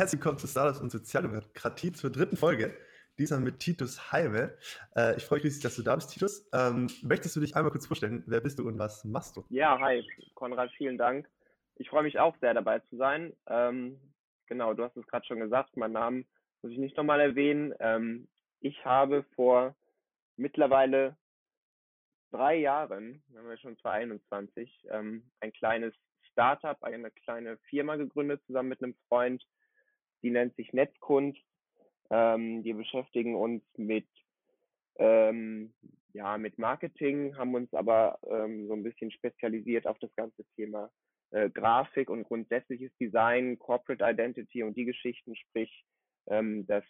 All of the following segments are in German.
herzlich willkommen zu Startups und Sozialdemokratie zur dritten Folge. Diesmal mit Titus Heime. Äh, ich freue mich riesig, dass du da bist, Titus. Ähm, möchtest du dich einmal kurz vorstellen? Wer bist du und was machst du? Ja, hi, Konrad, vielen Dank. Ich freue mich auch sehr, dabei zu sein. Ähm, genau, du hast es gerade schon gesagt, meinen Namen muss ich nicht nochmal erwähnen. Ähm, ich habe vor mittlerweile drei Jahren, wir haben ja schon 2021, ähm, ein kleines Startup, eine kleine Firma gegründet zusammen mit einem Freund. Die nennt sich Netzkunst. Ähm, wir beschäftigen uns mit ähm, ja mit Marketing, haben uns aber ähm, so ein bisschen spezialisiert auf das ganze Thema äh, Grafik und grundsätzliches Design, Corporate Identity und die Geschichten, sprich ähm, das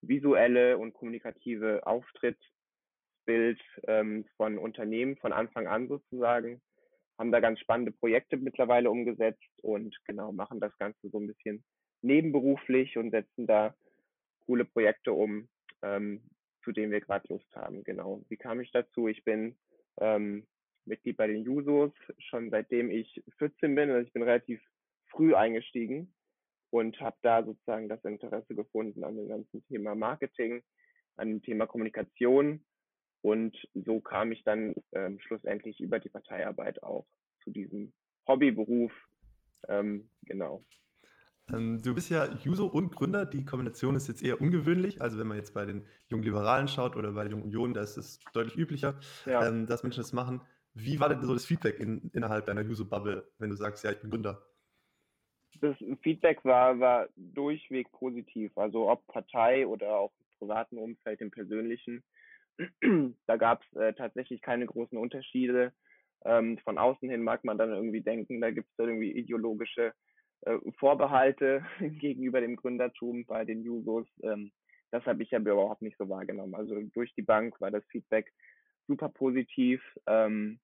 visuelle und kommunikative Auftrittsbild ähm, von Unternehmen von Anfang an sozusagen haben da ganz spannende Projekte mittlerweile umgesetzt und genau machen das Ganze so ein bisschen nebenberuflich und setzen da coole Projekte um, ähm, zu denen wir gerade Lust haben. Genau. Wie kam ich dazu? Ich bin ähm, Mitglied bei den Jusos schon seitdem ich 14 bin. Also ich bin relativ früh eingestiegen und habe da sozusagen das Interesse gefunden an dem ganzen Thema Marketing, an dem Thema Kommunikation und so kam ich dann ähm, schlussendlich über die Parteiarbeit auch zu diesem Hobbyberuf. Ähm, genau. Ähm, du bist ja Juso und Gründer. Die Kombination ist jetzt eher ungewöhnlich. Also wenn man jetzt bei den jungen Liberalen schaut oder bei den jungen Unionen, da ist es deutlich üblicher, ja. ähm, dass Menschen das machen. Wie war denn so das Feedback in, innerhalb deiner Juso-Bubble, wenn du sagst, ja, ich bin Gründer? Das Feedback war, war durchweg positiv. Also ob Partei oder auch im privaten Umfeld, im persönlichen. da gab es äh, tatsächlich keine großen Unterschiede. Ähm, von außen hin mag man dann irgendwie denken, da gibt es irgendwie ideologische äh, Vorbehalte gegenüber dem Gründertum bei den Jusos. Ähm, das habe ich aber überhaupt nicht so wahrgenommen. Also durch die Bank war das Feedback super positiv. Ähm,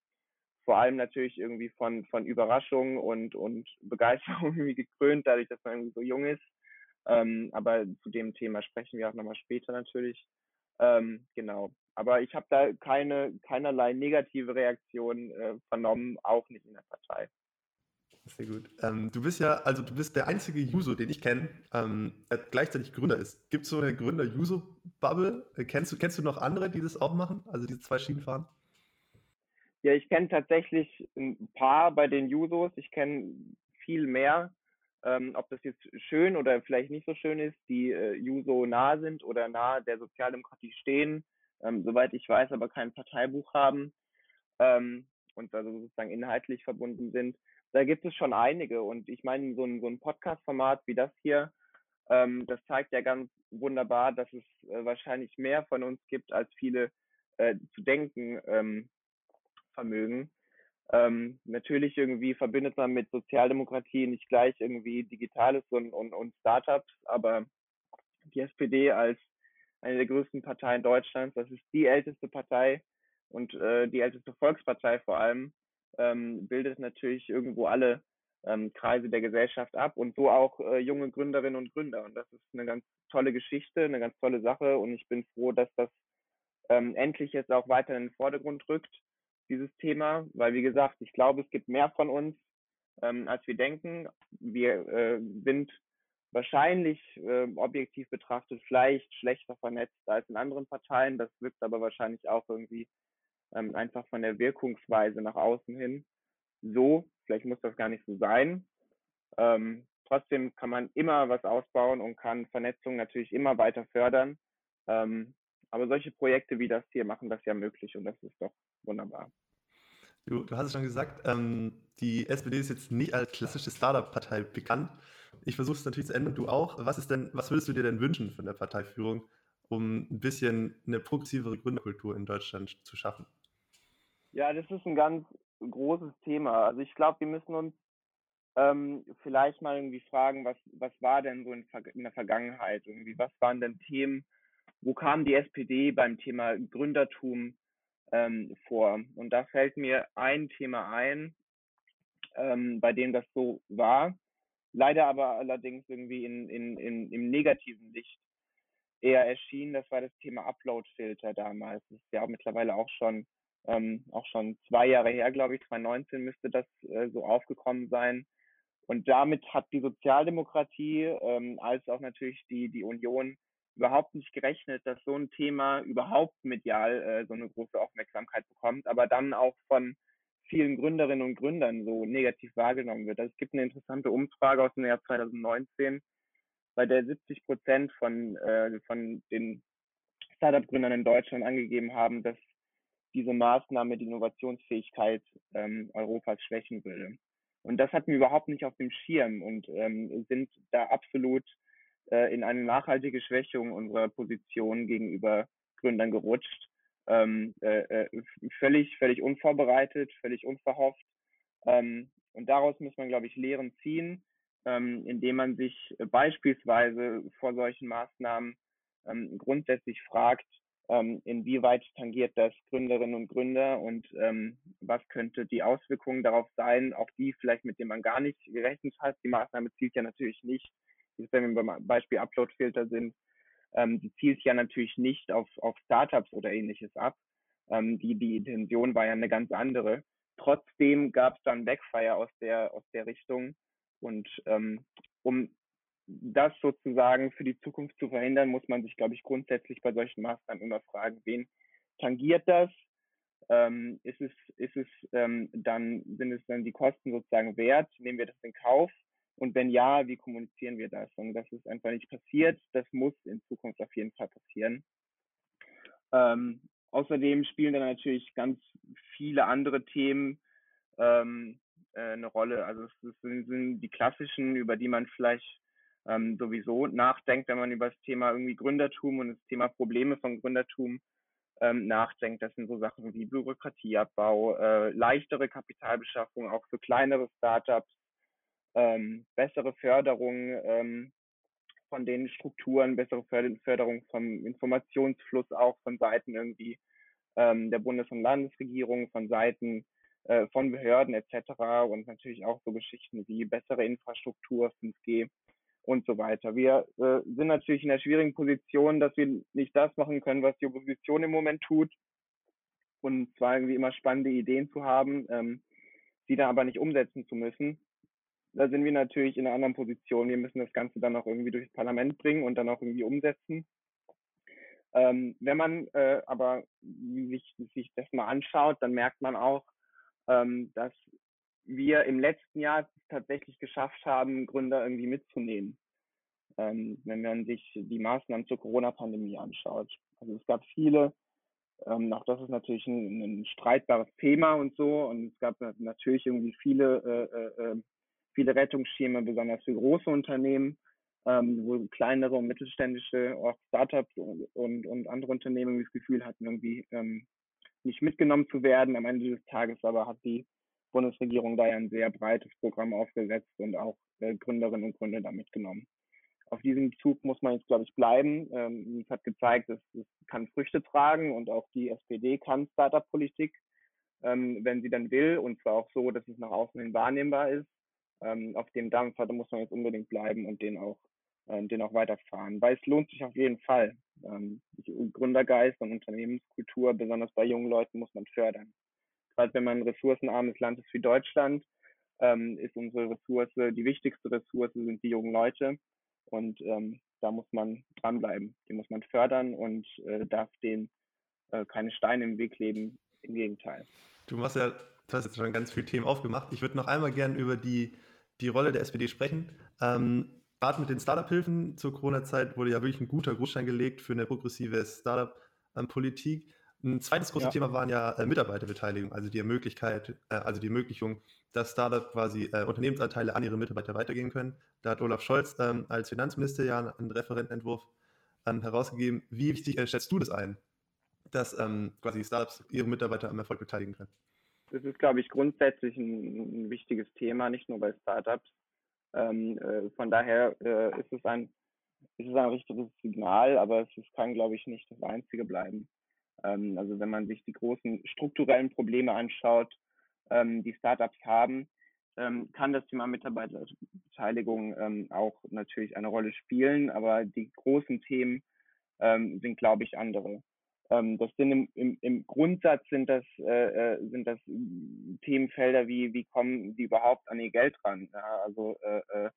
vor allem natürlich irgendwie von, von Überraschung und, und Begeisterung irgendwie gekrönt, dadurch, dass man irgendwie so jung ist. Ähm, aber zu dem Thema sprechen wir auch nochmal später natürlich. Ähm, genau. Aber ich habe da keine, keinerlei negative Reaktion äh, vernommen, auch nicht in der Partei. Sehr gut. Ähm, du bist ja, also du bist der einzige Juso, den ich kenne, ähm, der gleichzeitig Gründer ist. Gibt es so eine Gründer-Juso-Bubble? Äh, kennst, du, kennst du noch andere, die das auch machen? Also diese zwei Schienen fahren? Ja, ich kenne tatsächlich ein paar bei den Jusos. Ich kenne viel mehr ähm, ob das jetzt schön oder vielleicht nicht so schön ist, die äh, Juso nahe sind oder nahe der Sozialdemokratie stehen, ähm, soweit ich weiß, aber kein Parteibuch haben ähm, und also sozusagen inhaltlich verbunden sind. Da gibt es schon einige und ich meine, so ein, so ein Podcast-Format wie das hier, ähm, das zeigt ja ganz wunderbar, dass es äh, wahrscheinlich mehr von uns gibt, als viele äh, zu denken ähm, vermögen. Ähm, natürlich irgendwie verbindet man mit Sozialdemokratie nicht gleich irgendwie Digitales und, und, und Startups, aber die SPD als eine der größten Parteien Deutschlands, das ist die älteste Partei und äh, die älteste Volkspartei vor allem, ähm, bildet natürlich irgendwo alle ähm, Kreise der Gesellschaft ab und so auch äh, junge Gründerinnen und Gründer. Und das ist eine ganz tolle Geschichte, eine ganz tolle Sache und ich bin froh, dass das ähm, endlich jetzt auch weiter in den Vordergrund rückt dieses Thema, weil wie gesagt, ich glaube, es gibt mehr von uns, ähm, als wir denken. Wir äh, sind wahrscheinlich äh, objektiv betrachtet vielleicht schlechter vernetzt als in anderen Parteien. Das wirkt aber wahrscheinlich auch irgendwie ähm, einfach von der Wirkungsweise nach außen hin so. Vielleicht muss das gar nicht so sein. Ähm, trotzdem kann man immer was ausbauen und kann Vernetzung natürlich immer weiter fördern. Ähm, aber solche Projekte wie das hier machen das ja möglich und das ist doch wunderbar. Du, du hast es schon gesagt, ähm, die SPD ist jetzt nicht als klassische Startup-Partei bekannt. Ich versuche es natürlich zu ändern, du auch. Was ist denn, was würdest du dir denn wünschen von der Parteiführung, um ein bisschen eine progressivere Gründerkultur in Deutschland zu schaffen? Ja, das ist ein ganz großes Thema. Also ich glaube, wir müssen uns ähm, vielleicht mal irgendwie fragen, was, was war denn so in, in der Vergangenheit irgendwie? Was waren denn Themen, wo kam die SPD beim Thema Gründertum ähm, vor? Und da fällt mir ein Thema ein, ähm, bei dem das so war, leider aber allerdings irgendwie in, in, in, im negativen Licht eher erschien. Das war das Thema Upload-Filter damals. Das ist ja auch mittlerweile auch schon ähm, auch schon zwei Jahre her, glaube ich, 2019 müsste das äh, so aufgekommen sein. Und damit hat die Sozialdemokratie ähm, als auch natürlich die, die Union überhaupt nicht gerechnet, dass so ein Thema überhaupt medial äh, so eine große Aufmerksamkeit bekommt, aber dann auch von vielen Gründerinnen und Gründern so negativ wahrgenommen wird. Also es gibt eine interessante Umfrage aus dem Jahr 2019, bei der 70 Prozent von, äh, von den Startup-Gründern in Deutschland angegeben haben, dass diese Maßnahme die Innovationsfähigkeit ähm, Europas schwächen würde. Und das hatten wir überhaupt nicht auf dem Schirm und ähm, sind da absolut äh, in eine nachhaltige Schwächung unserer Position gegenüber Gründern gerutscht. Ähm, äh, äh völlig, völlig unvorbereitet, völlig unverhofft. Ähm, und daraus muss man, glaube ich, Lehren ziehen, ähm, indem man sich beispielsweise vor solchen Maßnahmen ähm, grundsätzlich fragt, ähm, inwieweit tangiert das Gründerinnen und Gründer und ähm, was könnte die Auswirkungen darauf sein, auch die vielleicht, mit denen man gar nicht gerechnet hat. Die Maßnahme zielt ja natürlich nicht, wenn wir beim Beispiel Uploadfilter sind, ähm, die zielt ja natürlich nicht auf, auf Startups oder ähnliches ab. Ähm, die, die Intention war ja eine ganz andere. Trotzdem gab es dann Backfire aus der, aus der Richtung. Und ähm, um das sozusagen für die Zukunft zu verhindern, muss man sich, glaube ich, grundsätzlich bei solchen Maßnahmen immer fragen, wen tangiert das? Ähm, ist es, ist es ähm, dann, sind es dann die Kosten sozusagen wert? Nehmen wir das in Kauf? Und wenn ja, wie kommunizieren wir das? Und das ist einfach nicht passiert. Das muss in Zukunft auf jeden Fall passieren. Ähm, außerdem spielen dann natürlich ganz viele andere Themen ähm, äh, eine Rolle. Also es, sind, sind die klassischen, über die man vielleicht ähm, sowieso nachdenkt, wenn man über das Thema irgendwie Gründertum und das Thema Probleme von Gründertum ähm, nachdenkt. Das sind so Sachen wie Bürokratieabbau, äh, leichtere Kapitalbeschaffung auch für kleinere Startups, ähm, bessere Förderung ähm, von den Strukturen, bessere Förderung vom Informationsfluss auch von Seiten irgendwie ähm, der Bundes- und Landesregierung, von Seiten äh, von Behörden etc. und natürlich auch so Geschichten wie bessere Infrastruktur, 5G und so weiter. Wir äh, sind natürlich in der schwierigen Position, dass wir nicht das machen können, was die Opposition im Moment tut. Und zwar irgendwie immer spannende Ideen zu haben, ähm, die dann aber nicht umsetzen zu müssen. Da sind wir natürlich in einer anderen Position. Wir müssen das Ganze dann auch irgendwie durchs Parlament bringen und dann auch irgendwie umsetzen. Ähm, wenn man äh, aber sich, sich das mal anschaut, dann merkt man auch, ähm, dass wir im letzten Jahr tatsächlich geschafft haben, Gründer irgendwie mitzunehmen. Ähm, wenn man sich die Maßnahmen zur Corona-Pandemie anschaut. Also es gab viele, ähm, auch das ist natürlich ein, ein, streitbares Thema und so, und es gab natürlich irgendwie viele, äh, äh, äh, viele Rettungsschirme, besonders für große Unternehmen, ähm, wo kleinere und mittelständische, auch Startups und, und, und andere Unternehmen das Gefühl hatten, irgendwie ähm, nicht mitgenommen zu werden. Am Ende des Tages aber hat die Bundesregierung da ja ein sehr breites Programm aufgesetzt und auch äh, Gründerinnen und Gründer da mitgenommen. Auf diesem Zug muss man jetzt, glaube ich, bleiben. Ähm, es hat gezeigt, dass es kann Früchte tragen und auch die SPD kann Startup-Politik, ähm, wenn sie dann will, und zwar auch so, dass es nach außen hin wahrnehmbar ist. Ähm, auf dem Dampfer, da muss man jetzt unbedingt bleiben und den auch, äh, den auch weiterfahren, weil es lohnt sich auf jeden Fall. Ähm, Gründergeist und Unternehmenskultur, besonders bei jungen Leuten, muss man fördern gerade wenn man ein ressourcenarmes Land ist wie Deutschland, ähm, ist unsere Ressource, die wichtigste Ressource sind die jungen Leute. Und ähm, da muss man dranbleiben. Die muss man fördern und äh, darf denen äh, keine Steine im Weg leben. Im Gegenteil. Du machst ja, du hast jetzt schon ganz viele Themen aufgemacht. Ich würde noch einmal gerne über die, die Rolle der SPD sprechen. Ähm, Gerade mit den Startup-Hilfen zur Corona-Zeit wurde ja wirklich ein guter Grundstein gelegt für eine progressive Startup-Politik. Ein zweites großes ja. Thema waren ja äh, Mitarbeiterbeteiligung, also die Möglichkeit, äh, also die Ermöglichung, dass Startup quasi äh, Unternehmensanteile an ihre Mitarbeiter weitergeben können. Da hat Olaf Scholz ähm, als Finanzminister ja einen Referentenentwurf ähm, herausgegeben. Wie wichtig äh, schätzt du das ein, dass ähm, quasi Startups ihre Mitarbeiter am Erfolg beteiligen können? Das ist, glaube ich, grundsätzlich ein, ein wichtiges Thema, nicht nur bei Startups. Ähm, äh, von daher äh, ist es ein ist es ein richtiges Signal, aber es kann, glaube ich, nicht das einzige bleiben. Ähm, also wenn man sich die großen strukturellen Probleme anschaut, ähm, die Startups haben, ähm, kann das Thema Mitarbeiterbeteiligung ähm, auch natürlich eine Rolle spielen, aber die großen Themen ähm, sind, glaube ich, andere. Ähm, das sind im, im, im Grundsatz sind das, äh, äh sind das Themenfelder wie, wie kommen die überhaupt an ihr Geld ran? Ja, also äh, äh,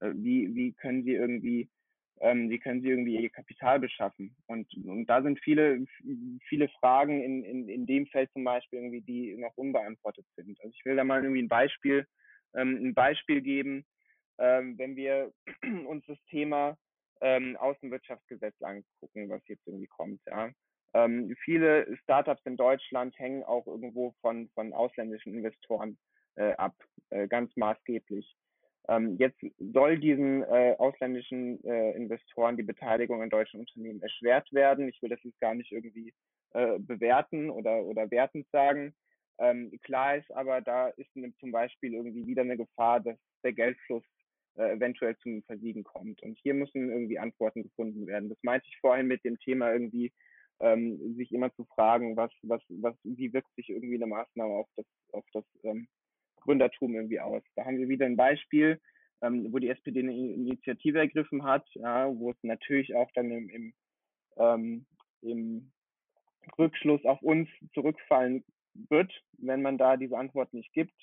äh, wie, wie können sie irgendwie ähm, wie können sie irgendwie ihr Kapital beschaffen? Und, und da sind viele, viele Fragen in, in, in dem Feld zum Beispiel irgendwie, die noch unbeantwortet sind. Also ich will da mal irgendwie ein Beispiel, ähm, ein Beispiel geben, ähm, wenn wir uns das Thema ähm, Außenwirtschaftsgesetz angucken, was jetzt irgendwie kommt. Ja. Ähm, viele Startups in Deutschland hängen auch irgendwo von, von ausländischen Investoren äh, ab, äh, ganz maßgeblich. Ähm, jetzt soll diesen äh, ausländischen äh, Investoren die Beteiligung an deutschen Unternehmen erschwert werden. Ich will das jetzt gar nicht irgendwie äh, bewerten oder, oder wertend sagen. Ähm, klar ist aber, da ist zum Beispiel irgendwie wieder eine Gefahr, dass der Geldfluss äh, eventuell zum Versiegen kommt. Und hier müssen irgendwie Antworten gefunden werden. Das meinte ich vorhin mit dem Thema irgendwie, ähm, sich immer zu fragen, was, was, was, wie wirkt sich irgendwie eine Maßnahme auf das, auf das ähm, Gründertum irgendwie aus. Da haben wir wieder ein Beispiel, ähm, wo die SPD eine Initiative ergriffen hat, ja, wo es natürlich auch dann im, im, ähm, im Rückschluss auf uns zurückfallen wird, wenn man da diese Antwort nicht gibt.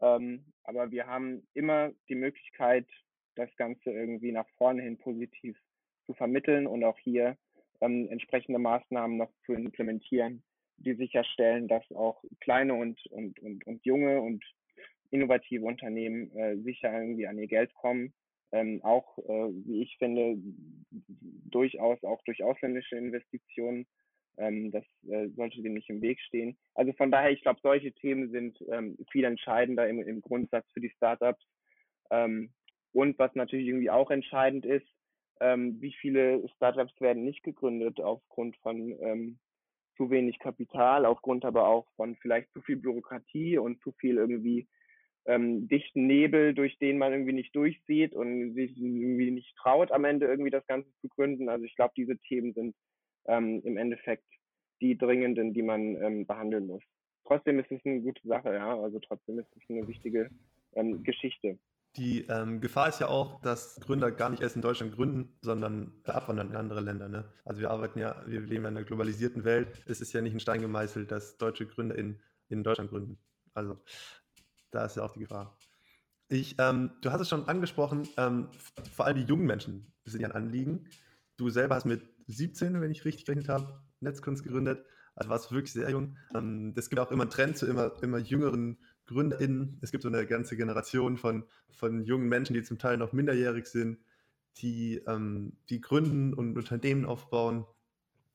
Ähm, aber wir haben immer die Möglichkeit, das Ganze irgendwie nach vorne hin positiv zu vermitteln und auch hier ähm, entsprechende Maßnahmen noch zu implementieren, die sicherstellen, dass auch kleine und, und, und, und junge und innovative Unternehmen äh, sicher irgendwie an ihr Geld kommen. Ähm, auch, äh, wie ich finde, durchaus auch durch ausländische Investitionen. Ähm, das äh, sollte dem nicht im Weg stehen. Also von daher, ich glaube, solche Themen sind ähm, viel entscheidender im, im Grundsatz für die Startups. Ähm, und was natürlich irgendwie auch entscheidend ist, ähm, wie viele Startups werden nicht gegründet aufgrund von ähm, zu wenig Kapital, aufgrund aber auch von vielleicht zu viel Bürokratie und zu viel irgendwie ähm, dichten Nebel, durch den man irgendwie nicht durchsieht und sich irgendwie nicht traut, am Ende irgendwie das Ganze zu gründen. Also ich glaube, diese Themen sind ähm, im Endeffekt die dringenden, die man ähm, behandeln muss. Trotzdem ist es eine gute Sache, ja. Also trotzdem ist es eine wichtige ähm, Geschichte. Die ähm, Gefahr ist ja auch, dass Gründer gar nicht erst in Deutschland gründen, sondern abwandern in andere Länder. Ne? Also wir arbeiten ja, wir leben in einer globalisierten Welt. Es ist ja nicht ein Stein gemeißelt, dass deutsche Gründer in, in Deutschland gründen. Also da ist ja auch die Gefahr. Ich, ähm, du hast es schon angesprochen, ähm, vor allem die jungen Menschen sind ja ein Anliegen. Du selber hast mit 17, wenn ich richtig gerechnet habe, Netzkunst gegründet. Also warst wirklich sehr jung. Ähm, es gibt auch immer einen Trend zu immer, immer jüngeren GründerInnen. Es gibt so eine ganze Generation von, von jungen Menschen, die zum Teil noch minderjährig sind, die, ähm, die gründen und Unternehmen aufbauen.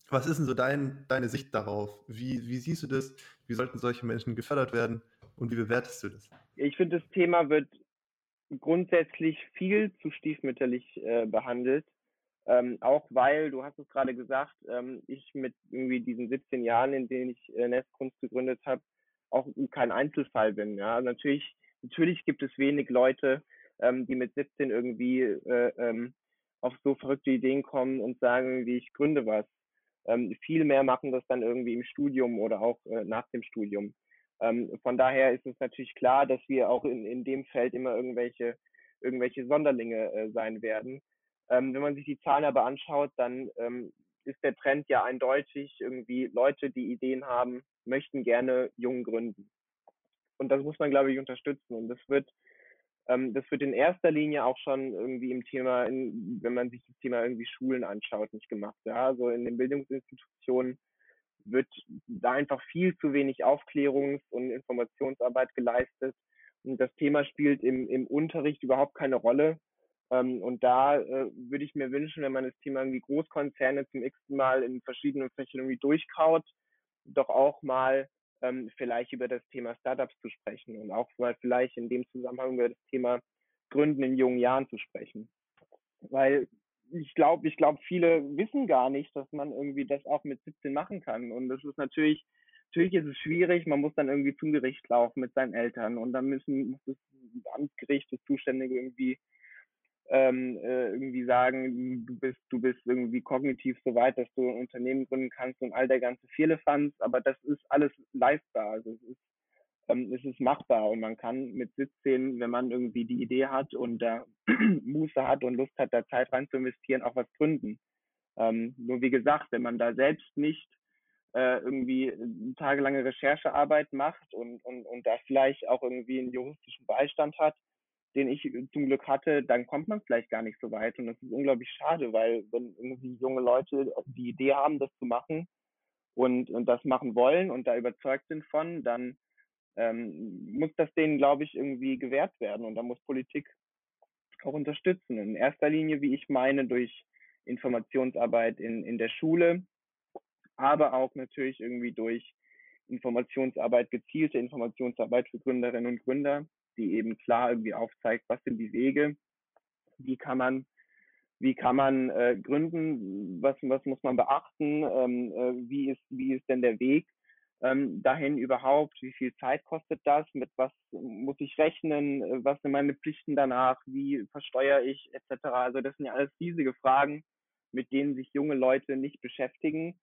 Was ist denn so dein, deine Sicht darauf? Wie, wie siehst du das? Wie sollten solche Menschen gefördert werden? Und wie bewertest du das? Ich finde, das Thema wird grundsätzlich viel zu stiefmütterlich äh, behandelt. Ähm, auch weil, du hast es gerade gesagt, ähm, ich mit irgendwie diesen 17 Jahren, in denen ich äh, Netzkunst gegründet habe, auch kein Einzelfall bin. Ja, natürlich, natürlich gibt es wenig Leute, ähm, die mit 17 irgendwie äh, ähm, auf so verrückte Ideen kommen und sagen, wie ich gründe was. Ähm, viel mehr machen das dann irgendwie im Studium oder auch äh, nach dem Studium. Ähm, von daher ist es natürlich klar, dass wir auch in, in dem Feld immer irgendwelche, irgendwelche Sonderlinge äh, sein werden. Ähm, wenn man sich die Zahlen aber anschaut, dann ähm, ist der Trend ja eindeutig. Irgendwie Leute, die Ideen haben, möchten gerne jung gründen. Und das muss man, glaube ich, unterstützen. Und das wird, ähm, das wird in erster Linie auch schon irgendwie im Thema, in, wenn man sich das Thema irgendwie Schulen anschaut, nicht gemacht. Ja, also in den Bildungsinstitutionen wird da einfach viel zu wenig Aufklärungs- und Informationsarbeit geleistet. Und das Thema spielt im, im Unterricht überhaupt keine Rolle. Ähm, und da äh, würde ich mir wünschen, wenn man das Thema irgendwie Großkonzerne zum x Mal in verschiedenen Fächern irgendwie durchkaut, doch auch mal ähm, vielleicht über das Thema Startups zu sprechen und auch mal vielleicht in dem Zusammenhang über das Thema Gründen in jungen Jahren zu sprechen. Weil ich glaube, ich glaube, viele wissen gar nicht, dass man irgendwie das auch mit 17 machen kann. Und das ist natürlich, natürlich ist es schwierig. Man muss dann irgendwie zum Gericht laufen mit seinen Eltern und dann müssen muss das Amtsgericht, das Zuständige irgendwie ähm, äh, irgendwie sagen, du bist, du bist irgendwie kognitiv so weit, dass du ein Unternehmen gründen kannst und all der ganze Vierlefanz, aber das ist alles leistbar. Also es ist ähm, ist es machbar und man kann mit 17, wenn man irgendwie die Idee hat und da Muße hat und Lust hat, da Zeit rein zu investieren, auch was gründen. Ähm, nur wie gesagt, wenn man da selbst nicht äh, irgendwie tagelange Recherchearbeit macht und, und, und da vielleicht auch irgendwie einen juristischen Beistand hat, den ich zum Glück hatte, dann kommt man vielleicht gar nicht so weit. Und das ist unglaublich schade, weil wenn irgendwie junge Leute die Idee haben, das zu machen und, und das machen wollen und da überzeugt sind von, dann ähm, muss das denen, glaube ich, irgendwie gewährt werden. Und da muss Politik auch unterstützen. In erster Linie, wie ich meine, durch Informationsarbeit in, in der Schule, aber auch natürlich irgendwie durch Informationsarbeit, gezielte Informationsarbeit für Gründerinnen und Gründer, die eben klar irgendwie aufzeigt, was sind die Wege, wie kann man, wie kann man äh, gründen, was, was muss man beachten, ähm, äh, wie, ist, wie ist denn der Weg ähm, dahin überhaupt, wie viel Zeit kostet das, mit was muss ich rechnen, äh, was sind meine Pflichten danach, wie versteuere ich etc. Also das sind ja alles riesige Fragen, mit denen sich junge Leute nicht beschäftigen.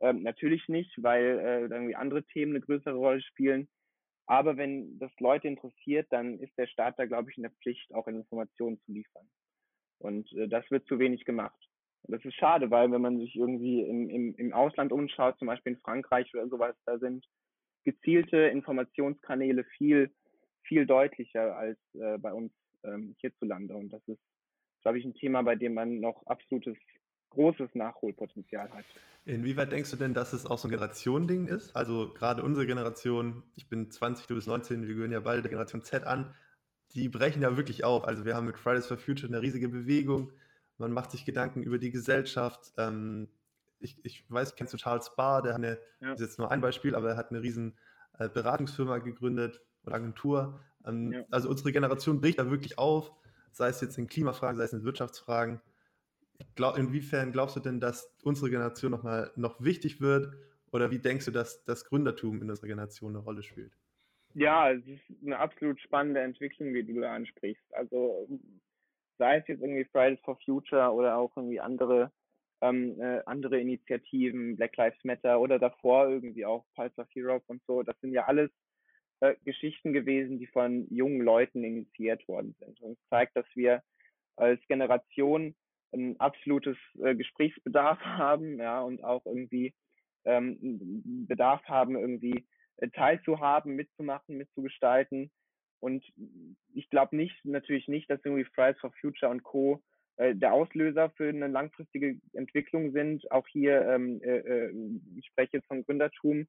Ähm, natürlich nicht, weil äh, irgendwie andere Themen eine größere Rolle spielen. Aber wenn das Leute interessiert, dann ist der Staat da, glaube ich, in der Pflicht, auch Informationen zu liefern. Und äh, das wird zu wenig gemacht. Das ist schade, weil wenn man sich irgendwie im, im, im Ausland umschaut, zum Beispiel in Frankreich oder sowas, da sind gezielte Informationskanäle viel, viel deutlicher als äh, bei uns ähm, hierzulande. Und das ist, glaube ich, ein Thema, bei dem man noch absolutes großes Nachholpotenzial hat. Inwieweit denkst du denn, dass es auch so ein Generationending ist? Also gerade unsere Generation, ich bin 20, du bist 19, wir gehören ja beide der Generation Z an, die brechen ja wirklich auf. Also wir haben mit Fridays for Future eine riesige Bewegung man macht sich Gedanken über die Gesellschaft. Ähm, ich, ich weiß, kennst du Charles Barr, der hat eine, ja. das ist jetzt nur ein Beispiel, aber er hat eine riesen äh, Beratungsfirma gegründet oder Agentur. Ähm, ja. Also unsere Generation bricht da wirklich auf, sei es jetzt in Klimafragen, sei es in Wirtschaftsfragen. Glaub, inwiefern glaubst du denn, dass unsere Generation nochmal noch wichtig wird? Oder wie denkst du, dass das Gründertum in unserer Generation eine Rolle spielt? Ja, es ist eine absolut spannende Entwicklung, wie du da ansprichst. Also sei es jetzt irgendwie Fridays for Future oder auch irgendwie andere ähm, äh, andere Initiativen, Black Lives Matter oder davor irgendwie auch Pulse of Europe und so, das sind ja alles äh, Geschichten gewesen, die von jungen Leuten initiiert worden sind. Und es zeigt, dass wir als Generation ein absolutes äh, Gesprächsbedarf haben, ja, und auch irgendwie ähm, Bedarf haben, irgendwie äh, teilzuhaben, mitzumachen, mitzugestalten und ich glaube nicht, natürlich nicht, dass irgendwie Fridays for Future und Co. Äh, der Auslöser für eine langfristige Entwicklung sind. Auch hier, ähm, äh, äh, ich spreche jetzt von Gründertum,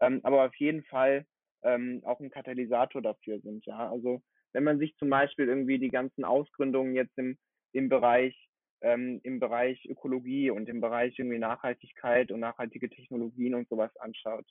ähm, aber auf jeden Fall ähm, auch ein Katalysator dafür sind. Ja, also wenn man sich zum Beispiel irgendwie die ganzen Ausgründungen jetzt im, im Bereich ähm, im Bereich Ökologie und im Bereich irgendwie Nachhaltigkeit und nachhaltige Technologien und sowas anschaut.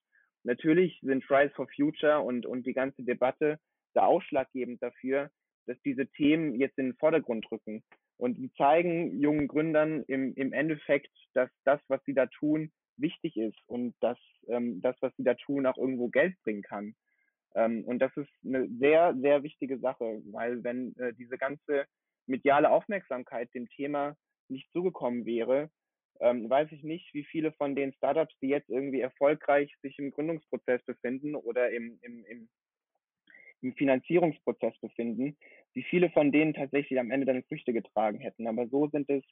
Natürlich sind Fridays for Future und, und die ganze Debatte da ausschlaggebend dafür, dass diese Themen jetzt in den Vordergrund rücken. Und die zeigen jungen Gründern im, im Endeffekt, dass das, was sie da tun, wichtig ist und dass ähm, das, was sie da tun, auch irgendwo Geld bringen kann. Ähm, und das ist eine sehr, sehr wichtige Sache, weil wenn äh, diese ganze mediale Aufmerksamkeit dem Thema nicht zugekommen wäre, ähm, weiß ich nicht, wie viele von den Startups, die jetzt irgendwie erfolgreich sich im Gründungsprozess befinden oder im, im, im im Finanzierungsprozess befinden, wie viele von denen tatsächlich am Ende dann Früchte getragen hätten. Aber so sind es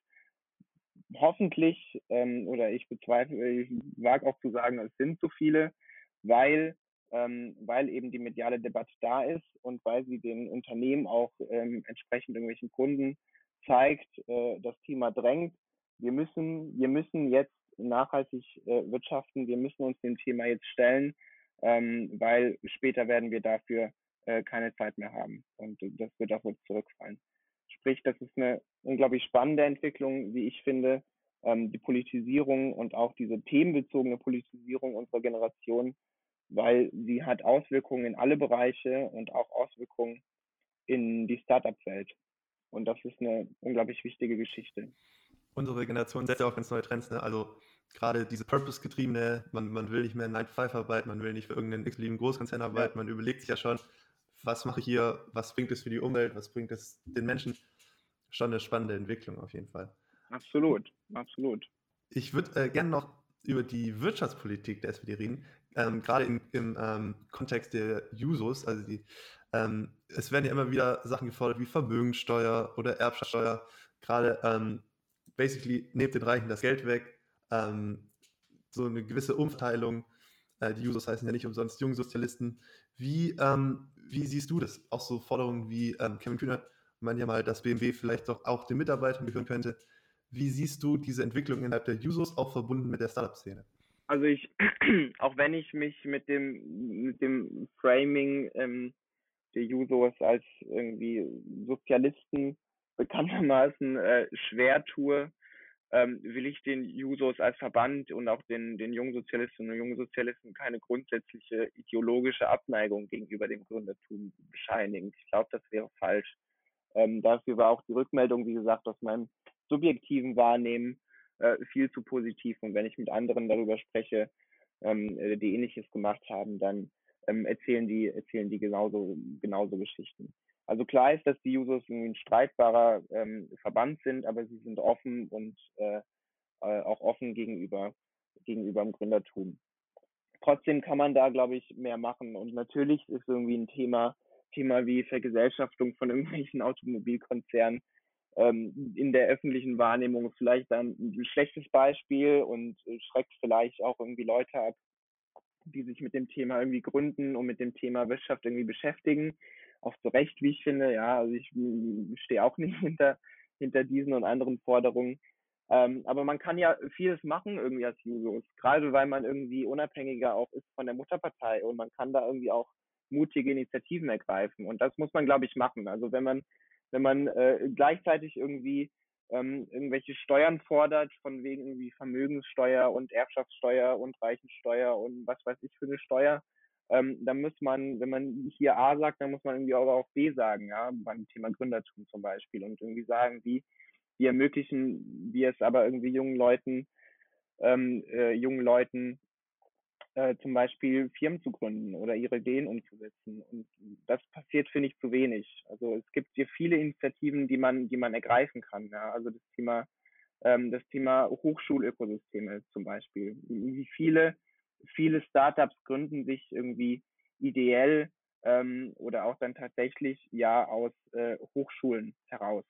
hoffentlich, ähm, oder ich bezweifle, ich wage auch zu sagen, es sind so viele, weil, ähm, weil eben die mediale Debatte da ist und weil sie den Unternehmen auch ähm, entsprechend irgendwelchen Kunden zeigt, äh, das Thema drängt. Wir müssen, wir müssen jetzt nachhaltig äh, wirtschaften, wir müssen uns dem Thema jetzt stellen, ähm, weil später werden wir dafür äh, keine Zeit mehr haben. Und das wird auch wieder zurückfallen. Sprich, das ist eine unglaublich spannende Entwicklung, wie ich finde. Ähm, die Politisierung und auch diese themenbezogene Politisierung unserer Generation, weil sie hat Auswirkungen in alle Bereiche und auch Auswirkungen in die Startup-Welt. Und das ist eine unglaublich wichtige Geschichte. Unsere Generation setzt ja auch ganz neue Trends. Ne? Also gerade diese Purpose-getriebene, man, man will nicht mehr 9 to 5 arbeiten, man will nicht für irgendeinen x-beliebigen Großkonzern arbeiten, ja. man überlegt sich ja schon, was mache ich hier, was bringt es für die Umwelt, was bringt es den Menschen. Schon eine spannende Entwicklung auf jeden Fall. Absolut, absolut. Ich würde äh, gerne noch über die Wirtschaftspolitik der SPD reden, ähm, gerade im, im ähm, Kontext der Jusos. Also die, ähm, es werden ja immer wieder Sachen gefordert wie Vermögensteuer oder Erbschaftssteuer. Gerade ähm, basically nehmt den Reichen das Geld weg. Ähm, so eine gewisse Umverteilung. Äh, die Jusos heißen ja nicht umsonst Jungsozialisten. Wie, ähm, wie siehst du das? Auch so Forderungen wie ähm, Kevin Kühner man ja mal, dass BMW vielleicht doch auch den Mitarbeitern gehören könnte. Wie siehst du diese Entwicklung innerhalb der Jusos auch verbunden mit der Startup-Szene? Also ich, auch wenn ich mich mit dem, mit dem Framing ähm, der Jusos als irgendwie Sozialisten bekanntermaßen äh, schwer tue, ähm, will ich den Jusos als Verband und auch den, den Jungsozialistinnen und Jungsozialisten keine grundsätzliche ideologische Abneigung gegenüber dem Gründertum bescheinigen. Ich glaube, das wäre falsch. Ähm, dafür war auch die Rückmeldung, wie gesagt, aus meinem subjektiven Wahrnehmen äh, viel zu positiv. Und wenn ich mit anderen darüber spreche, ähm, äh, die ähnliches gemacht haben, dann ähm, erzählen die, erzählen die genauso, genauso Geschichten. Also klar ist, dass die Jusos ein streitbarer ähm, Verband sind, aber sie sind offen und äh, äh, auch offen gegenüber, gegenüber dem Gründertum. Trotzdem kann man da, glaube ich, mehr machen. Und natürlich ist irgendwie ein Thema, Thema wie Vergesellschaftung von irgendwelchen Automobilkonzernen ähm, in der öffentlichen Wahrnehmung vielleicht ein, ein schlechtes Beispiel und schreckt vielleicht auch irgendwie Leute ab, die sich mit dem Thema irgendwie gründen und mit dem Thema Wirtschaft irgendwie beschäftigen. Auch zu Recht, wie ich finde, ja, also ich stehe auch nicht hinter, hinter diesen und anderen Forderungen. Ähm, aber man kann ja vieles machen irgendwie als Jusos, gerade weil man irgendwie unabhängiger auch ist von der Mutterpartei und man kann da irgendwie auch mutige Initiativen ergreifen. Und das muss man, glaube ich, machen. Also wenn man, wenn man äh, gleichzeitig irgendwie ähm, irgendwelche Steuern fordert, von wegen irgendwie Vermögenssteuer und Erbschaftssteuer und Reichensteuer und was weiß ich für eine Steuer, ähm, dann muss man, wenn man hier A sagt, dann muss man irgendwie auch B sagen, ja, beim Thema Gründertum zum Beispiel und irgendwie sagen, wie, wie ermöglichen wir es aber irgendwie jungen Leuten, ähm, äh, jungen Leuten äh, zum Beispiel Firmen zu gründen oder ihre Ideen umzusetzen. Und das passiert, finde ich, zu wenig. Also es gibt hier viele Initiativen, die man, die man ergreifen kann. Ja? Also das Thema, ähm, das Thema Hochschulökosysteme zum Beispiel. Wie viele, viele Startups gründen sich irgendwie ideell ähm, oder auch dann tatsächlich ja aus äh, Hochschulen heraus.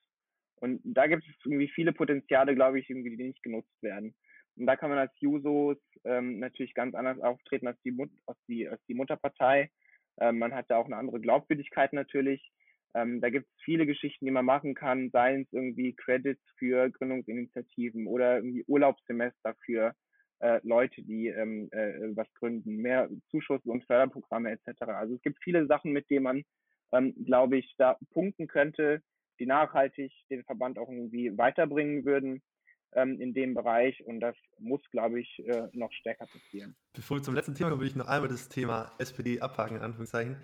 Und da gibt es irgendwie viele Potenziale, glaube ich, irgendwie, die nicht genutzt werden. Und da kann man als Jusos ähm, natürlich ganz anders auftreten als die, Mut als die, als die Mutterpartei. Ähm, man hat da auch eine andere Glaubwürdigkeit natürlich. Ähm, da gibt es viele Geschichten, die man machen kann, seien es irgendwie Credits für Gründungsinitiativen oder irgendwie Urlaubssemester für äh, Leute, die ähm, äh, was gründen, mehr Zuschüsse und Förderprogramme etc. Also es gibt viele Sachen, mit denen man, ähm, glaube ich, da punkten könnte, die nachhaltig den Verband auch irgendwie weiterbringen würden ähm, in dem Bereich und das muss, glaube ich, äh, noch stärker passieren. Bevor wir zum letzten Thema kommen, würde ich noch einmal das Thema SPD abhaken, in Anführungszeichen.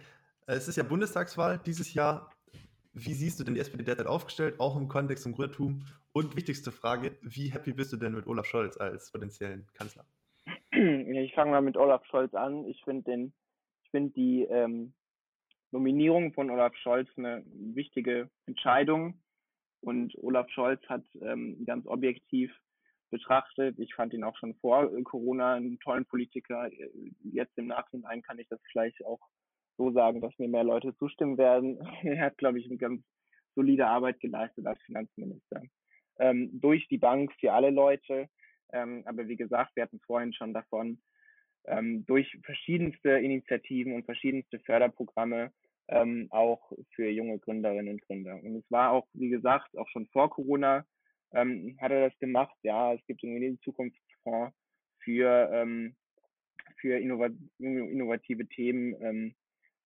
Äh, es ist ja Bundestagswahl dieses Jahr. Wie siehst du denn die SPD derzeit aufgestellt, auch im Kontext zum Gründertum? Und wichtigste Frage, wie happy bist du denn mit Olaf Scholz als potenziellen Kanzler? Ich fange mal mit Olaf Scholz an. Ich finde find die ähm, Nominierung von Olaf Scholz eine wichtige Entscheidung. Und Olaf Scholz hat ähm, ganz objektiv betrachtet, ich fand ihn auch schon vor Corona einen tollen Politiker. Jetzt im Nachhinein kann ich das vielleicht auch so sagen, dass mir mehr Leute zustimmen werden. er hat, glaube ich, eine ganz solide Arbeit geleistet als Finanzminister. Ähm, durch die Bank für alle Leute. Ähm, aber wie gesagt, wir hatten vorhin schon davon, ähm, durch verschiedenste Initiativen und verschiedenste Förderprogramme ähm, auch für junge Gründerinnen und Gründer. Und es war auch, wie gesagt, auch schon vor Corona ähm, hat er das gemacht. Ja, es gibt irgendwie den Zukunftsfonds für, ähm, für innovat innovative Themen.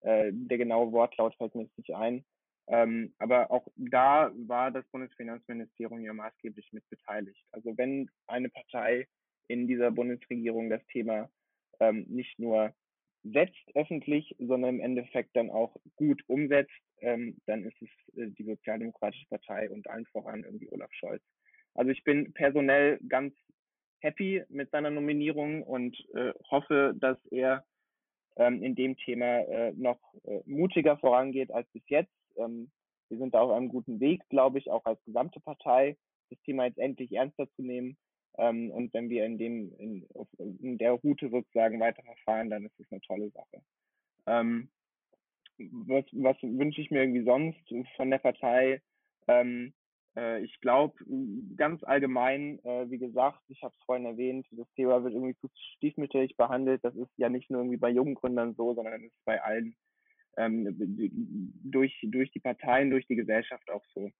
Äh, der genaue Wortlaut fällt mir jetzt nicht ein. Ähm, aber auch da war das Bundesfinanzministerium ja maßgeblich mit beteiligt. Also wenn eine Partei in dieser Bundesregierung das Thema ähm, nicht nur setzt öffentlich, sondern im Endeffekt dann auch gut umsetzt, ähm, dann ist es äh, die Sozialdemokratische Partei und allen voran irgendwie Olaf Scholz. Also ich bin personell ganz happy mit seiner Nominierung und äh, hoffe, dass er ähm, in dem Thema äh, noch äh, mutiger vorangeht als bis jetzt. Ähm, wir sind da auf einem guten Weg, glaube ich, auch als gesamte Partei, das Thema jetzt endlich ernster zu nehmen ähm, und wenn wir in dem, in, in der Route sozusagen weiterverfahren, dann ist das eine tolle Sache. Ähm, was, was wünsche ich mir irgendwie sonst von der Partei? Ähm, Äh, ich glaube, ganz allgemein, äh, wie gesagt, ich habe es vorhin erwähnt, das Thema wird irgendwie zu stiefmütterlich behandelt. Das ist ja nicht nur irgendwie bei jungen Gründern so, sondern es ist bei allen ähm, durch, durch die Parteien, durch die Gesellschaft auch so.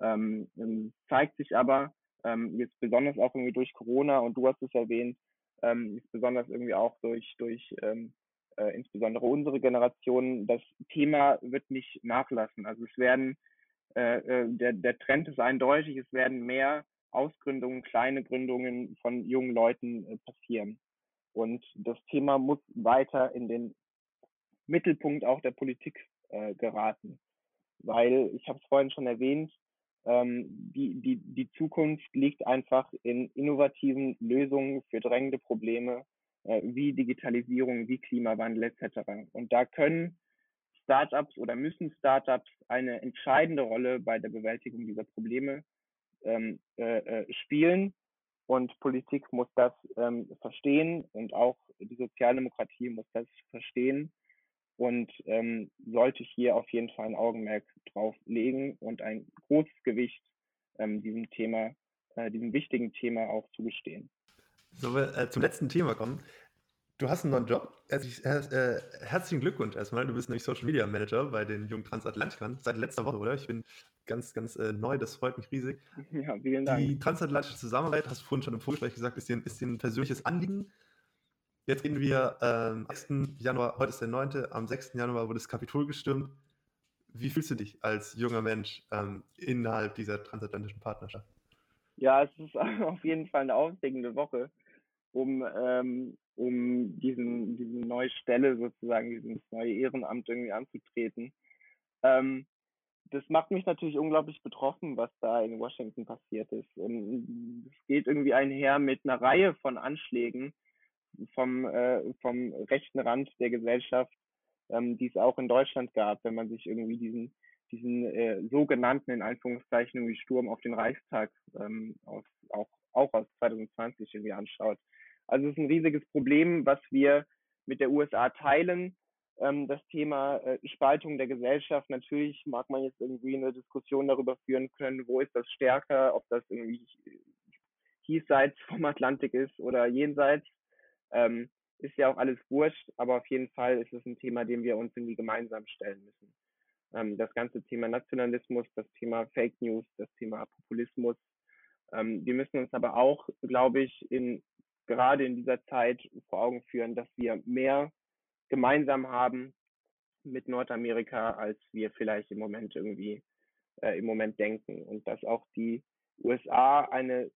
Ähm, ähm, zeigt sich aber ähm, jetzt besonders auch irgendwie durch Corona und du hast es erwähnt, ähm, besonders irgendwie auch durch, durch ähm, äh, insbesondere unsere Generation, das Thema wird nicht nachlassen. Also es werden, äh, äh, der, der Trend ist eindeutig, es werden mehr Ausgründungen, kleine Gründungen von jungen Leuten äh, passieren. Und das Thema muss weiter in den Mittelpunkt auch der Politik äh, geraten. Weil, ich habe es vorhin schon erwähnt, ähm, die, die, die Zukunft liegt einfach in innovativen Lösungen für drängende Probleme äh, wie Digitalisierung, wie Klimawandel etc. Und da können Startups oder müssen Startups eine entscheidende Rolle bei der Bewältigung dieser Probleme ähm, äh, äh, spielen. Und Politik muss das ähm, verstehen und auch die Sozialdemokratie muss das verstehen und ähm, sollte hier auf jeden Fall ein Augenmerk drauf legen und ein großes Gewicht ähm, diesem Thema, äh, diesem wichtigen Thema auch zugestehen. Sollen wir äh, zum letzten Thema kommen? Du hast einen neuen Job. Herzlich, äh, herzlichen Glückwunsch erstmal. Du bist nämlich Social Media Manager bei den jungen Transatlantikern seit letzter Woche, oder? Ich bin ganz, ganz äh, neu, das freut mich riesig. Ja, vielen Dank. Die transatlantische Zusammenarbeit, hast du vorhin schon im Vorgespräch gesagt, ist dir, ist dir ein persönliches Anliegen. Jetzt reden wir am ähm, 6. Januar, heute ist der 9., am 6. Januar wurde das Kapitol gestürmt. Wie fühlst du dich als junger Mensch ähm, innerhalb dieser transatlantischen Partnerschaft? Ja, es ist auf jeden Fall eine aufregende Woche, um, ähm, um diesen, diese neue Stelle sozusagen, dieses neue Ehrenamt irgendwie anzutreten. Ähm, das macht mich natürlich unglaublich betroffen, was da in Washington passiert ist. Und es geht irgendwie einher mit einer Reihe von Anschlägen, vom, äh, vom rechten Rand der Gesellschaft, ähm, die es auch in Deutschland gab, wenn man sich irgendwie diesen, diesen äh, sogenannten, in Anführungszeichen, irgendwie Sturm auf den Reichstag ähm, aus, auch, auch aus 2020 irgendwie anschaut. Also es ist ein riesiges Problem, was wir mit der USA teilen. Ähm, das Thema äh, Spaltung der Gesellschaft, natürlich mag man jetzt irgendwie eine Diskussion darüber führen können, wo ist das stärker, ob das irgendwie diesseits vom Atlantik ist oder jenseits. Ähm, ist ja auch alles wurscht, aber auf jeden Fall ist es ein Thema, dem wir uns irgendwie gemeinsam stellen müssen. Ähm, das ganze Thema Nationalismus, das Thema Fake News, das Thema Populismus. Ähm, wir müssen uns aber auch, glaube ich, in, gerade in dieser Zeit vor Augen führen, dass wir mehr gemeinsam haben mit Nordamerika, als wir vielleicht im Moment irgendwie äh, im Moment denken. Und dass auch die USA eine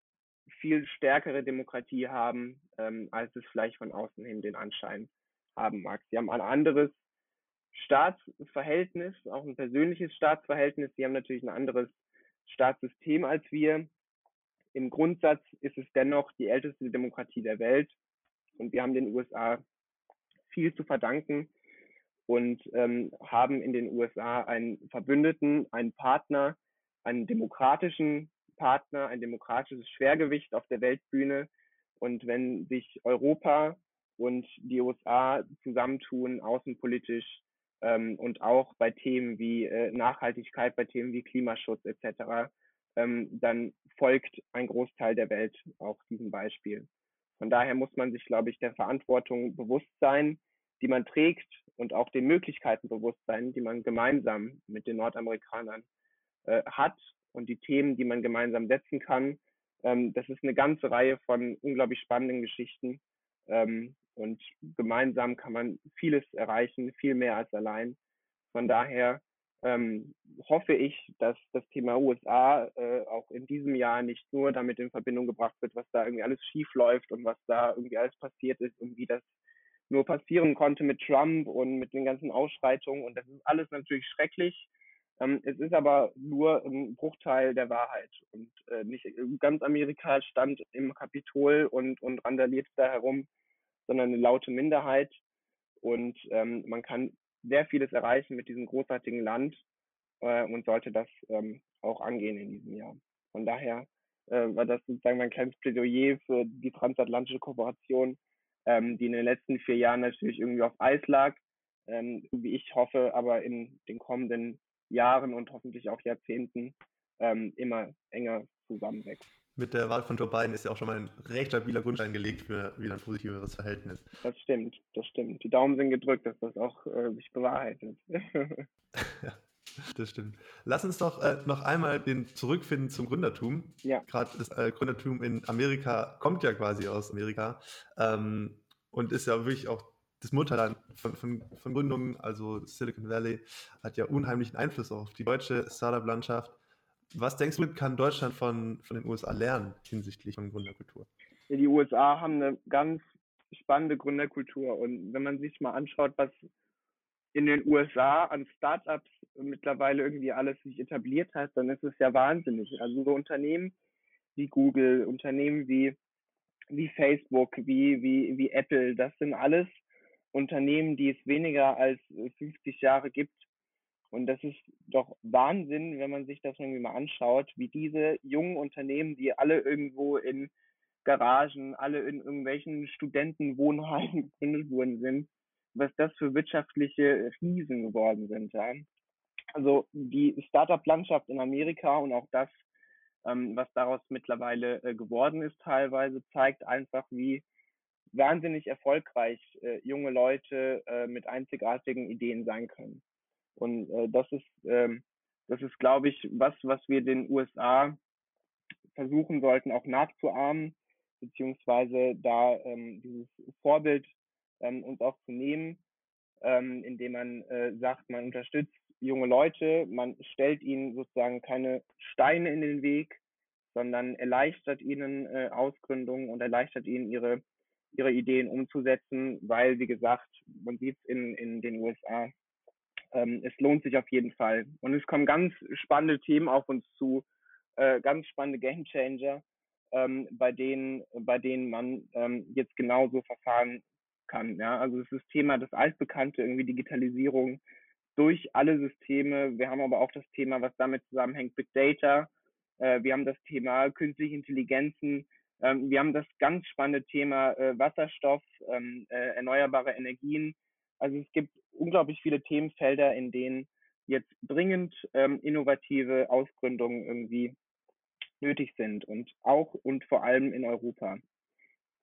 viel stärkere Demokratie haben, ähm, als es vielleicht von außen hin den Anschein haben mag. Sie haben ein anderes Staatsverhältnis, auch ein persönliches Staatsverhältnis. Sie haben natürlich ein anderes Staatssystem als wir. Im Grundsatz ist es dennoch die älteste Demokratie der Welt und wir haben den USA viel zu verdanken und ähm, haben in den USA einen Verbündeten, einen Partner, einen demokratischen Partner, ein demokratisches Schwergewicht auf der Weltbühne. Und wenn sich Europa und die USA zusammentun, außenpolitisch ähm, und auch bei Themen wie äh, Nachhaltigkeit, bei Themen wie Klimaschutz etc., ähm, dann folgt ein Großteil der Welt auch diesem Beispiel. Von daher muss man sich, glaube ich, der Verantwortung bewusst sein, die man trägt und auch den Möglichkeiten bewusst sein, die man gemeinsam mit den Nordamerikanern äh, hat und die Themen, die man gemeinsam setzen kann. Ähm, das ist eine ganze Reihe von unglaublich spannenden Geschichten. Ähm, und gemeinsam kann man vieles erreichen, viel mehr als allein. Von daher ähm, hoffe ich, dass das Thema USA äh, auch in diesem Jahr nicht nur damit in Verbindung gebracht wird, was da irgendwie alles schief läuft und was da irgendwie alles passiert ist und wie das nur passieren konnte mit Trump und mit den ganzen Ausschreitungen. Und das ist alles natürlich schrecklich. Ähm, es ist aber nur ein Bruchteil der Wahrheit und äh, nicht ganz Amerika stand im Kapitol und, und randaliert da herum, sondern eine laute Minderheit. Und ähm, man kann sehr vieles erreichen mit diesem großartigen Land äh, und sollte das ähm, auch angehen in diesem Jahr. Von daher äh, war das sozusagen mein kleines Plädoyer für die transatlantische Kooperation, ähm, die in den letzten vier Jahren natürlich irgendwie auf Eis lag, ähm, wie ich hoffe, aber in den kommenden Jahren und hoffentlich auch Jahrzehnten ähm, immer enger zusammenwächst. Mit der Wahl von Joe Biden ist ja auch schon mal ein recht stabiler Grundstein gelegt für wieder ein positiveres Verhältnis. Das stimmt, das stimmt. Die Daumen sind gedrückt, dass das auch äh, sich bewahrheitet. ja, das stimmt. Lass uns doch äh, noch einmal den zurückfinden zum Gründertum. Ja. Gerade das äh, Gründertum in Amerika kommt ja quasi aus Amerika ähm, und ist ja wirklich auch das Mutterland von, von, von Gründungen. Also Silicon Valley hat ja unheimlichen Einfluss auf die deutsche Startup-Landschaft. Was denkst du, kann Deutschland von, von den USA lernen hinsichtlich von Gründerkultur? Ja, die USA haben eine ganz spannende Gründerkultur und wenn man sich mal anschaut, was in den USA an Startups mittlerweile irgendwie alles sich etabliert hat, dann ist es ja wahnsinnig. Also so Unternehmen wie Google, Unternehmen wie, wie Facebook, wie, wie, wie Apple, das sind alles Unternehmen, die es weniger als 50 Jahre gibt und das ist doch Wahnsinn, wenn man sich das irgendwie mal anschaut, wie diese jungen Unternehmen, die alle irgendwo in Garagen, alle in irgendwelchen Studentenwohnheimen gegründet worden sind, was das für wirtschaftliche Riesen geworden sind. Ja. Also die Startup-Landschaft in Amerika und auch das, ähm, was daraus mittlerweile äh, geworden ist, teilweise zeigt einfach, wie wahnsinnig erfolgreich äh, junge Leute äh, mit einzigartigen Ideen sein können. Und äh, das ist, ähm, das ist, glaube ich, was, was wir den USA versuchen sollten, auch nachzuahmen, beziehungsweise da ähm, dieses Vorbild ähm, uns auch zu nehmen, ähm, indem man äh, sagt, man unterstützt junge Leute, man stellt ihnen sozusagen keine Steine in den Weg, sondern erleichtert ihnen äh, Ausgründungen und erleichtert ihnen ihre ihre Ideen umzusetzen, weil, wie gesagt, man sieht es in, in den USA, ähm, es lohnt sich auf jeden Fall. Und es kommen ganz spannende Themen auf uns zu, äh, ganz spannende Gamechanger, ähm, bei denen, bei denen man ähm, jetzt genauso verfahren kann. Ja? Also es ist das Thema das altbekannte, irgendwie Digitalisierung durch alle Systeme. Wir haben aber auch das Thema, was damit zusammenhängt, Big Data. Äh, wir haben das Thema künstliche Intelligenzen. Ähm, wir haben das ganz spannende Thema äh, Wasserstoff, ähm, äh, erneuerbare Energien. Also es gibt unglaublich viele Themenfelder, in denen jetzt dringend ähm, innovative Ausgründungen irgendwie nötig sind und auch und vor allem in Europa.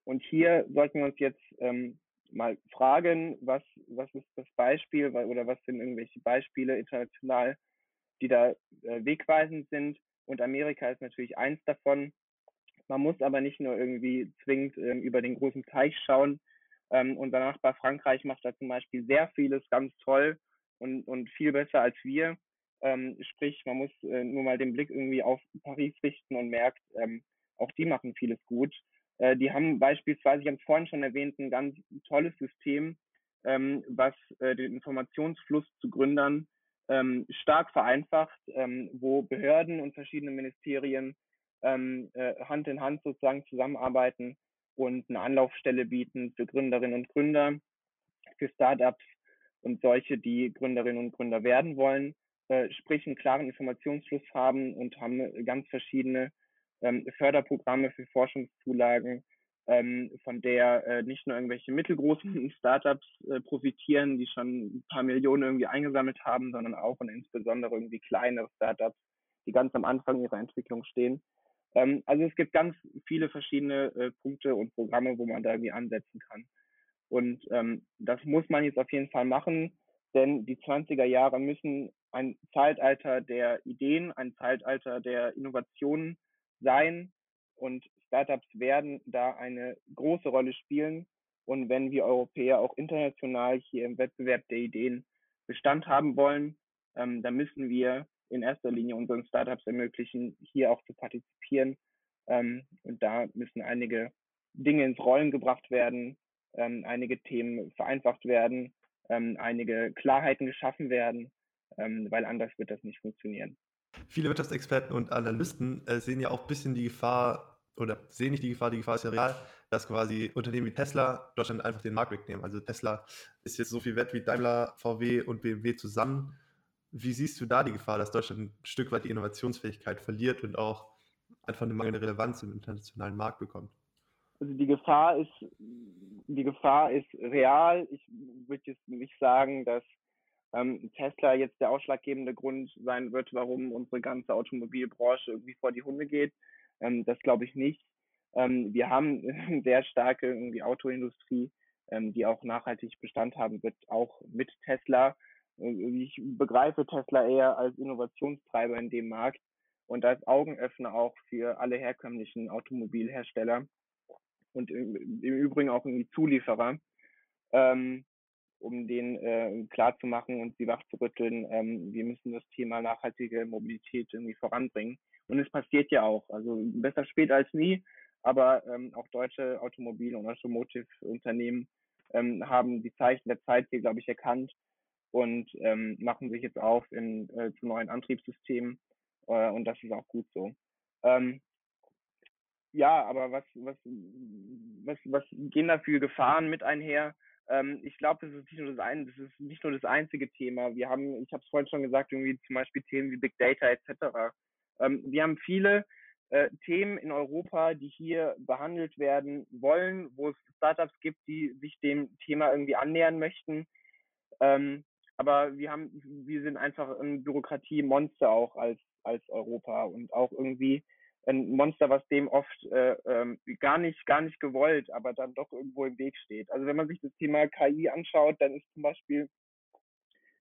Und hier sollten wir uns jetzt ähm, mal fragen, was, was ist das Beispiel oder was sind irgendwelche Beispiele international, die da äh, wegweisend sind. Und Amerika ist natürlich eins davon. Man muss aber nicht nur irgendwie zwingend äh, über den großen Teich schauen, ähm, unser Nachbar Frankreich macht da zum Beispiel sehr vieles ganz toll und, und viel besser als wir. Ähm, sprich, man muss äh, nur mal den Blick irgendwie auf Paris richten und merkt, ähm, auch die machen vieles gut. Äh, die haben beispielsweise, ich habe es vorhin schon erwähnt, ein ganz tolles System, ähm, was äh, den Informationsfluss zu Gründern ähm, stark vereinfacht, ähm, wo Behörden und verschiedene Ministerien ähm, äh, Hand in Hand sozusagen zusammenarbeiten und eine Anlaufstelle bieten für Gründerinnen und Gründer, für Startups und solche, die Gründerinnen und Gründer werden wollen, äh, sprich einen klaren Informationsfluss haben und haben ganz verschiedene ähm, Förderprogramme für Forschungszulagen, ähm, von der äh, nicht nur irgendwelche mittelgroßen Startups äh, profitieren, die schon ein paar Millionen irgendwie eingesammelt haben, sondern auch und insbesondere irgendwie kleinere Startups, die ganz am Anfang ihrer Entwicklung stehen. Ähm, also es gibt ganz viele verschiedene äh, Punkte und Programme, wo man da irgendwie ansetzen kann. Und ähm, das muss man jetzt auf jeden Fall machen, denn die 20er Jahre müssen ein Zeitalter der Ideen, ein Zeitalter der Innovationen sein und Startups werden da eine große Rolle spielen. Und wenn wir Europäer auch international hier im Wettbewerb der Ideen Bestand haben wollen, ähm, dann müssen wir in erster Linie unseren Startups ermöglichen, hier auch zu partizipieren. Ähm, und da müssen einige Dinge ins Rollen gebracht werden, ähm, einige Themen vereinfacht werden, ähm, einige Klarheiten geschaffen werden, ähm, weil anders wird das nicht funktionieren. Viele Wirtschaftsexperten und Analysten äh, sehen ja auch ein bisschen die Gefahr oder sehen nicht die Gefahr, die Gefahr ist ja real, dass quasi Unternehmen wie Tesla Deutschland einfach den Markt wegnehmen. Also Tesla ist jetzt so viel wert wie Daimler, VW und BMW zusammen. Wie siehst du da die Gefahr, dass Deutschland ein Stück weit die Innovationsfähigkeit verliert und auch einfach eine mangelnde Relevanz im internationalen Markt bekommt? Also die Gefahr ist, die Gefahr ist real. Ich würde jetzt nicht sagen, dass ähm, Tesla jetzt der ausschlaggebende Grund sein wird, warum unsere ganze Automobilbranche irgendwie vor die Hunde geht. Ähm, das glaube ich nicht. Ähm, wir haben eine sehr starke irgendwie Autoindustrie, ähm, die auch nachhaltig Bestand haben wird, auch mit Tesla. Äh, ich begreife Tesla eher als Innovationstreiber in dem Markt und als Augenöffner auch für alle herkömmlichen Automobilhersteller und im, im Übrigen auch irgendwie Zulieferer. Ähm, um denen äh, klarzumachen und sie wachzurütteln, ähm, wir müssen das Thema nachhaltige Mobilität irgendwie voranbringen. Und es passiert ja auch. Also besser spät als nie, aber ähm, auch deutsche Automobil- und Automotive-Unternehmen ähm, haben die Zeichen der Zeit hier, glaube ich, erkannt und ähm, machen sich jetzt auf in, äh, zu neuen Antriebssystemen. Äh, und das ist auch gut so. Ähm, ja, aber was, was, was, was gehen da für Gefahren mit einher? Ähm, ich glaube, das ist nicht nur das ein, das ist nicht nur das einzige Thema. Wir haben, ich habe es vorhin schon gesagt, irgendwie zum Beispiel Themen wie Big Data etc. Ähm, wir haben viele äh, Themen in Europa, die hier behandelt werden wollen, wo es Startups gibt, die sich dem Thema irgendwie annähern möchten. Ähm, aber wir haben, wir sind einfach ein Bürokratiemonster auch als als Europa und auch irgendwie ein Monster, was dem oft äh, ähm, gar nicht, gar nicht gewollt, aber dann doch irgendwo im Weg steht. Also wenn man sich das Thema KI anschaut, dann ist zum Beispiel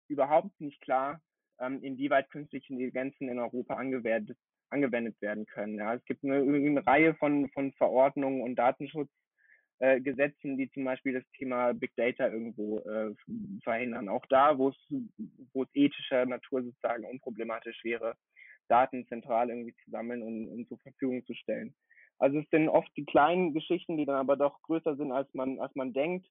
überhaupt nicht klar, ähm, inwieweit künstliche Intelligenzen in Europa angewendet, angewendet werden können. Ja, es gibt eine, eine Reihe von, von Verordnungen und Datenschutzgesetzen, äh, die zum Beispiel das Thema Big Data irgendwo äh, verhindern. Auch da, wo es, ethischer Natur sozusagen unproblematisch wäre, Daten zentral irgendwie zu sammeln und, und zur Verfügung zu stellen. Also es sind oft die kleinen Geschichten, die dann aber doch größer sind, als man, als man denkt.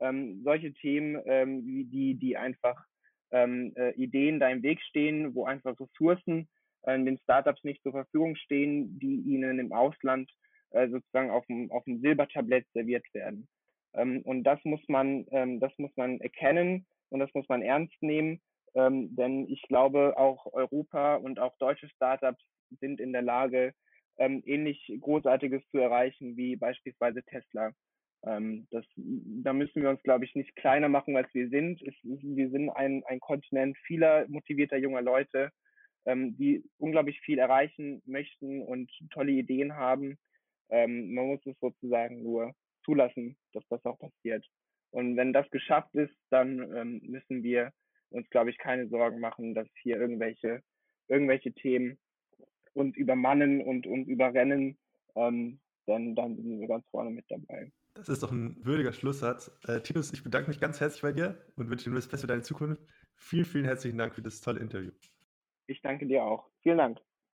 Ähm, solche Themen, ähm, die, die einfach ähm, äh, Ideen da im Weg stehen, wo einfach Ressourcen äh, den Startups nicht zur Verfügung stehen, die ihnen im Ausland äh, sozusagen auf dem, auf dem Silbertablett serviert werden. Ähm, und das muss man, ähm, das muss man erkennen und das muss man ernst nehmen ähm, denn ich glaube, auch Europa und auch deutsche Startups sind in der Lage, ähm, ähnlich Großartiges zu erreichen wie beispielsweise Tesla. Ähm, das, da müssen wir uns, glaube ich, nicht kleiner machen, als wir sind. Es, wir sind ein, ein Kontinent vieler motivierter junger Leute, ähm, die unglaublich viel erreichen möchten und tolle Ideen haben. Ähm, man muss es sozusagen nur zulassen, dass das auch passiert. Und wenn das geschafft ist, dann ähm, müssen wir uns, glaube ich, keine Sorgen machen, dass hier irgendwelche, irgendwelche Themen uns übermannen und uns überrennen, ähm, denn dann sind wir ganz vorne mit dabei. Das ist doch ein würdiger Schlusssatz. Äh, Tinus, ich bedanke mich ganz herzlich bei dir und wünsche dir das Beste für deine Zukunft. Vielen, vielen herzlichen Dank für das tolle Interview. Ich danke dir auch. Vielen Dank.